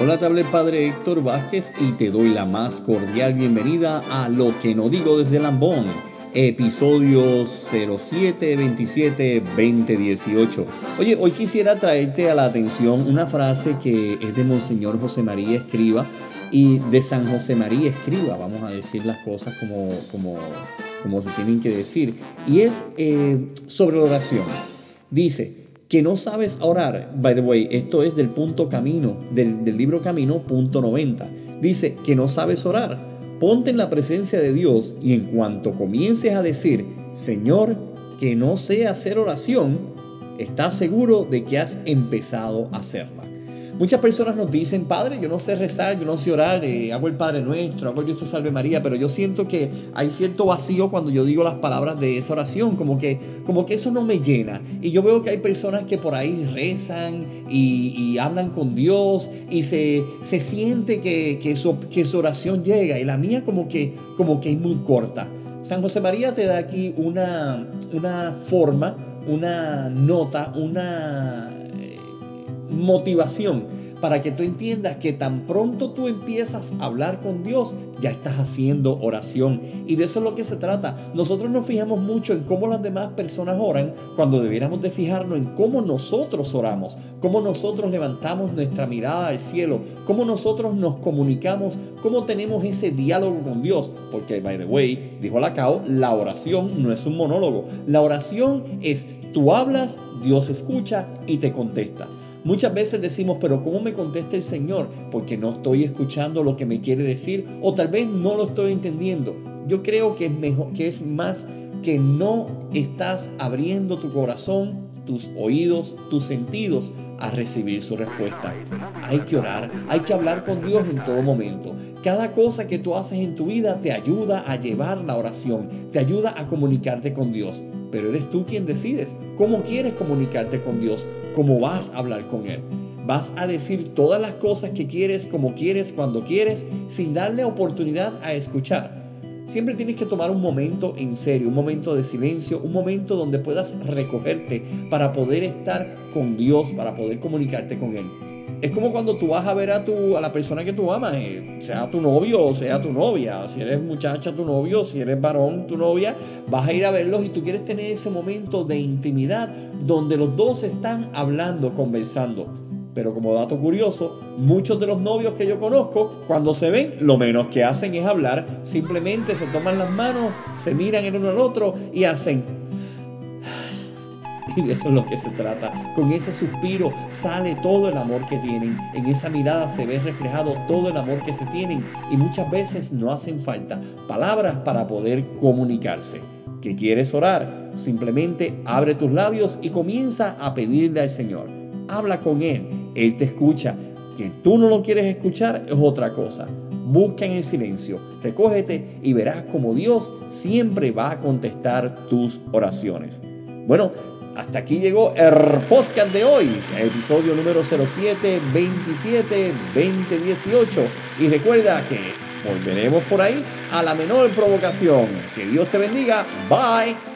Hola, habla Padre Héctor Vázquez y te doy la más cordial bienvenida a Lo que no digo desde Lambón, episodio 0727-2018. Oye, hoy quisiera traerte a la atención una frase que es de Monseñor José María Escriba y de San José María Escriba, vamos a decir las cosas como, como, como se tienen que decir, y es eh, sobre la oración. Dice, que no sabes orar, by the way, esto es del punto camino, del, del libro Camino, punto 90. Dice que no sabes orar. Ponte en la presencia de Dios y en cuanto comiences a decir, Señor, que no sé hacer oración, estás seguro de que has empezado a hacerla. Muchas personas nos dicen, Padre, yo no sé rezar, yo no sé orar, eh, hago el Padre Nuestro, hago el Dios te salve María, pero yo siento que hay cierto vacío cuando yo digo las palabras de esa oración, como que, como que eso no me llena. Y yo veo que hay personas que por ahí rezan y, hablan con Dios y se, se siente que, que, su, que oración llega y la mía como que, como que es muy corta. San José María te da aquí una, una forma, una nota, una motivación para que tú entiendas que tan pronto tú empiezas a hablar con Dios, ya estás haciendo oración. Y de eso es lo que se trata. Nosotros nos fijamos mucho en cómo las demás personas oran cuando debiéramos de fijarnos en cómo nosotros oramos, cómo nosotros levantamos nuestra mirada al cielo, cómo nosotros nos comunicamos, cómo tenemos ese diálogo con Dios. Porque, by the way, dijo Lacao, la oración no es un monólogo. La oración es tú hablas, Dios escucha y te contesta. Muchas veces decimos, pero ¿cómo me contesta el Señor? Porque no estoy escuchando lo que me quiere decir o tal vez no lo estoy entendiendo. Yo creo que es mejor, que es más que no estás abriendo tu corazón, tus oídos, tus sentidos a recibir su respuesta. Hay que orar, hay que hablar con Dios en todo momento. Cada cosa que tú haces en tu vida te ayuda a llevar la oración, te ayuda a comunicarte con Dios. Pero eres tú quien decides cómo quieres comunicarte con Dios, cómo vas a hablar con Él. Vas a decir todas las cosas que quieres, como quieres, cuando quieres, sin darle oportunidad a escuchar. Siempre tienes que tomar un momento en serio, un momento de silencio, un momento donde puedas recogerte para poder estar con Dios, para poder comunicarte con Él. Es como cuando tú vas a ver a, tu, a la persona que tú amas, eh, sea tu novio o sea tu novia. Si eres muchacha, tu novio, si eres varón, tu novia, vas a ir a verlos y tú quieres tener ese momento de intimidad donde los dos están hablando, conversando. Pero como dato curioso, muchos de los novios que yo conozco, cuando se ven, lo menos que hacen es hablar. Simplemente se toman las manos, se miran el uno al otro y hacen Y de eso es lo que se trata. Con ese suspiro sale todo el amor que tienen. En esa mirada se ve reflejado todo el amor que se tienen. Y muchas veces no hacen falta palabras para poder comunicarse. ¿Que quieres orar? Simplemente abre tus labios y comienza a pedirle al Señor. Habla con Él. Él te escucha. Que tú no lo quieres escuchar es otra cosa. Busca en el silencio, recógete y verás como Dios siempre va a contestar tus oraciones. Bueno, hasta aquí llegó el podcast de hoy, episodio número 07 27 2018. Y recuerda que volveremos por ahí a la menor provocación. Que Dios te bendiga. Bye.